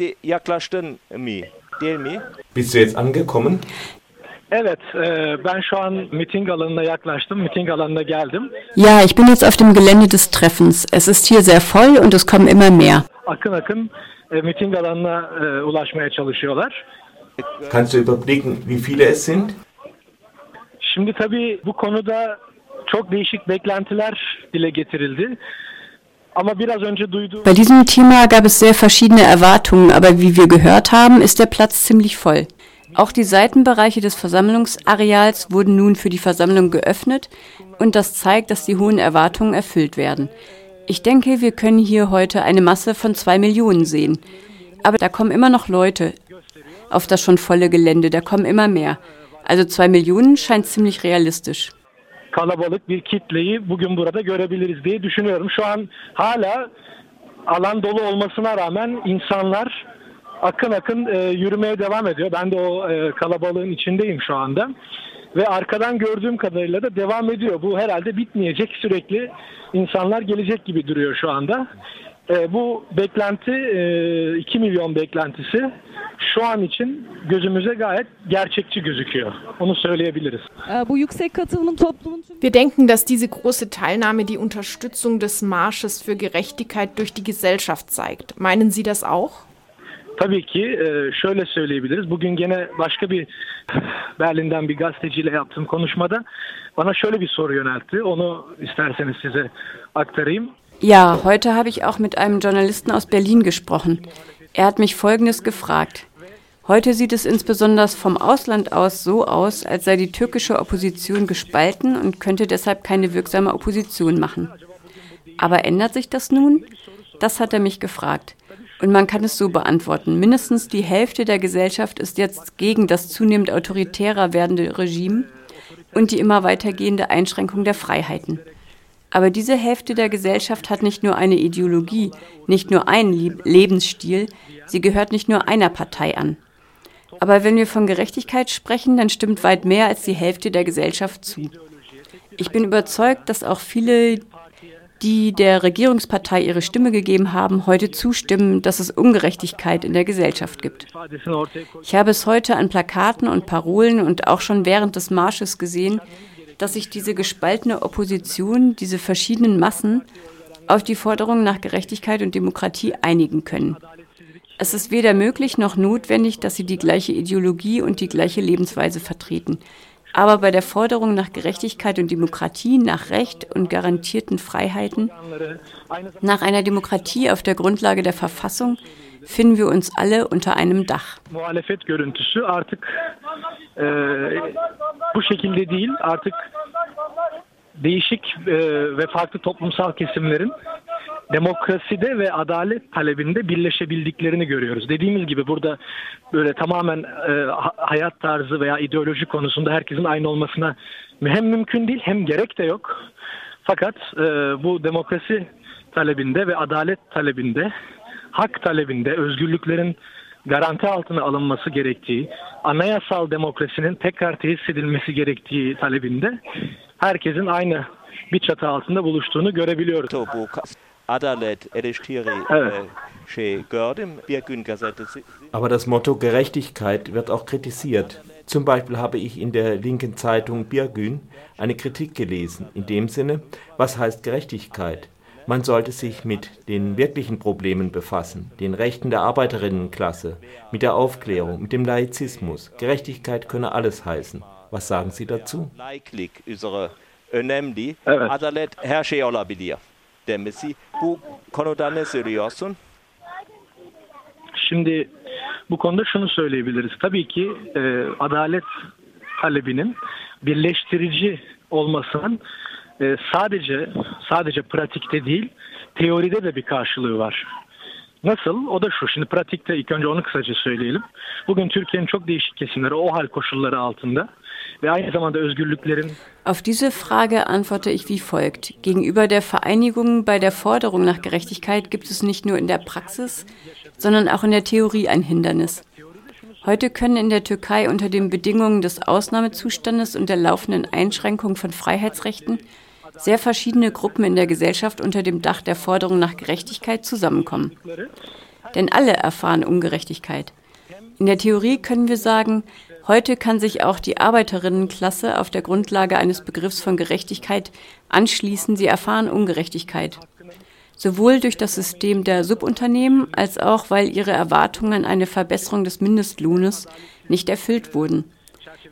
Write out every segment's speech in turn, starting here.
Şimdi yaklaştın mı? Değil mi? Bist du jetzt angekommen? Evet, e, ben şu an miting alanına yaklaştım. Miting alanına geldim. Ja, ich bin jetzt auf dem Gelände des Treffens. Es ist hier sehr voll und es kommen immer mehr. Akın akın e, miting alanına e, ulaşmaya çalışıyorlar. Kannst du überblicken, wie viele es sind? Şimdi tabii bu konuda çok değişik beklentiler dile getirildi. Bei diesem Thema gab es sehr verschiedene Erwartungen, aber wie wir gehört haben, ist der Platz ziemlich voll. Auch die Seitenbereiche des Versammlungsareals wurden nun für die Versammlung geöffnet und das zeigt, dass die hohen Erwartungen erfüllt werden. Ich denke, wir können hier heute eine Masse von zwei Millionen sehen. Aber da kommen immer noch Leute auf das schon volle Gelände, da kommen immer mehr. Also zwei Millionen scheint ziemlich realistisch. Kalabalık bir kitleyi bugün burada görebiliriz diye düşünüyorum. Şu an hala alan dolu olmasına rağmen insanlar akın akın e, yürümeye devam ediyor. Ben de o e, kalabalığın içindeyim şu anda. Ve arkadan gördüğüm kadarıyla da devam ediyor. Bu herhalde bitmeyecek. Sürekli insanlar gelecek gibi duruyor şu anda. E, bu beklenti e, 2 milyon beklentisi şu an için gözümüze gayet gerçekçi gözüküyor. Onu söyleyebiliriz. Ee, Bu yüksek katılım toplumun Wir denken, dass diese große Teilnahme die Unterstützung des Marsches für Gerechtigkeit durch die Gesellschaft zeigt. Meinen Sie das auch? Tabii ki e, şöyle söyleyebiliriz. Bugün gene başka bir Berlin'den bir gazeteciyle yaptığım konuşmada bana şöyle bir soru yöneltti. Onu isterseniz size aktarayım. Ja, heute habe ich auch mit einem Journalisten aus Berlin gesprochen. Er hat mich Folgendes gefragt. Heute sieht es insbesondere vom Ausland aus so aus, als sei die türkische Opposition gespalten und könnte deshalb keine wirksame Opposition machen. Aber ändert sich das nun? Das hat er mich gefragt. Und man kann es so beantworten. Mindestens die Hälfte der Gesellschaft ist jetzt gegen das zunehmend autoritärer werdende Regime und die immer weitergehende Einschränkung der Freiheiten. Aber diese Hälfte der Gesellschaft hat nicht nur eine Ideologie, nicht nur einen Lieb- Lebensstil, sie gehört nicht nur einer Partei an. Aber wenn wir von Gerechtigkeit sprechen, dann stimmt weit mehr als die Hälfte der Gesellschaft zu. Ich bin überzeugt, dass auch viele, die der Regierungspartei ihre Stimme gegeben haben, heute zustimmen, dass es Ungerechtigkeit in der Gesellschaft gibt. Ich habe es heute an Plakaten und Parolen und auch schon während des Marsches gesehen, dass sich diese gespaltene Opposition, diese verschiedenen Massen auf die Forderung nach Gerechtigkeit und Demokratie einigen können. Es ist weder möglich noch notwendig, dass sie die gleiche Ideologie und die gleiche Lebensweise vertreten. Aber bei der Forderung nach Gerechtigkeit und Demokratie, nach Recht und garantierten Freiheiten, nach einer Demokratie auf der Grundlage der Verfassung, finden wir uns alle unter einem Dach. muhalefet görüntüsü artık e, bu şekilde değil artık değişik e, ve farklı toplumsal kesimlerin demokraside ve adalet talebinde birleşebildiklerini görüyoruz. Dediğimiz gibi burada böyle tamamen e, ha- hayat tarzı veya ideoloji konusunda herkesin aynı olmasına hem mümkün değil hem gerek de yok. Fakat e, bu demokrasi talebinde ve adalet talebinde, hak talebinde, özgürlüklerin garanti altına alınması gerektiği, anayasal demokrasinin tekrar tesis edilmesi gerektiği talebinde herkesin aynı bir çatı altında buluştuğunu görebiliyoruz. Evet. şey gördüm. Bir gün gazetesi. Aber das Motto Gerechtigkeit wird auch kritisiert. Zum Beispiel habe ich in der linken Zeitung Birgün eine Kritik gelesen, in dem Sinne, was heißt Gerechtigkeit? Man sollte sich mit den wirklichen Problemen befassen, den Rechten der Arbeiterinnenklasse, mit der Aufklärung, mit dem Laizismus. Gerechtigkeit könne alles heißen. Was sagen Sie dazu? Ne söylüyorsun? Şimdi bu konuda şunu söyleyebiliriz. Tabii ki e, adalet talebinin birleştirici olmasının e, sadece sadece pratikte değil teoride de bir karşılığı var. Nasıl? O da şu. Şimdi pratikte ilk önce onu kısaca söyleyelim. Bugün Türkiye'nin çok değişik kesimleri o hal koşulları altında ve aynı zamanda özgürlüklerin Auf diese Frage antworte ich wie folgt. Gegenüber der Vereinigung bei der Forderung nach Gerechtigkeit gibt es nicht nur in der Praxis, sondern auch in der Theorie ein Hindernis. Heute können in der Türkei unter den Bedingungen des Ausnahmezustandes und der laufenden Einschränkung von Freiheitsrechten sehr verschiedene Gruppen in der Gesellschaft unter dem Dach der Forderung nach Gerechtigkeit zusammenkommen. Denn alle erfahren Ungerechtigkeit. In der Theorie können wir sagen, heute kann sich auch die Arbeiterinnenklasse auf der Grundlage eines Begriffs von Gerechtigkeit anschließen, sie erfahren Ungerechtigkeit. Sowohl durch das System der Subunternehmen als auch, weil ihre Erwartungen an eine Verbesserung des Mindestlohnes nicht erfüllt wurden,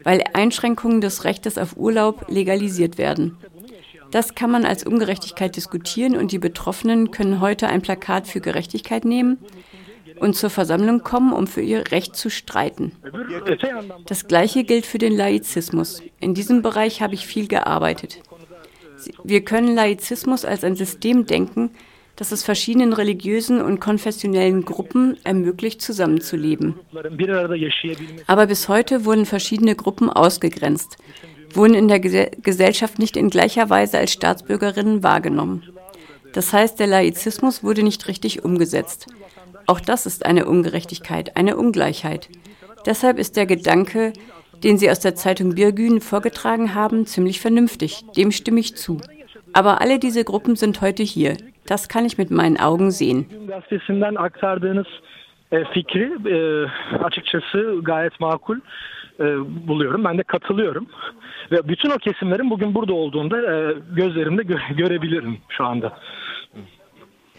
weil Einschränkungen des Rechtes auf Urlaub legalisiert werden. Das kann man als Ungerechtigkeit diskutieren und die Betroffenen können heute ein Plakat für Gerechtigkeit nehmen und zur Versammlung kommen, um für ihr Recht zu streiten. Das Gleiche gilt für den Laizismus. In diesem Bereich habe ich viel gearbeitet. Wir können Laizismus als ein System denken, das es verschiedenen religiösen und konfessionellen Gruppen ermöglicht, zusammenzuleben. Aber bis heute wurden verschiedene Gruppen ausgegrenzt, wurden in der Gesellschaft nicht in gleicher Weise als Staatsbürgerinnen wahrgenommen. Das heißt, der Laizismus wurde nicht richtig umgesetzt. Auch das ist eine Ungerechtigkeit, eine Ungleichheit. Deshalb ist der Gedanke, den Sie aus der Zeitung Birgün vorgetragen haben, ziemlich vernünftig. Dem stimme ich zu. Aber alle diese Gruppen sind heute hier. Das kann ich mit meinen Augen sehen. E, e, e, buluyorum. Ben de katılıyorum. Ve bütün o kesimlerin bugün burada olduğunda gözlerimde görebilirim şu anda.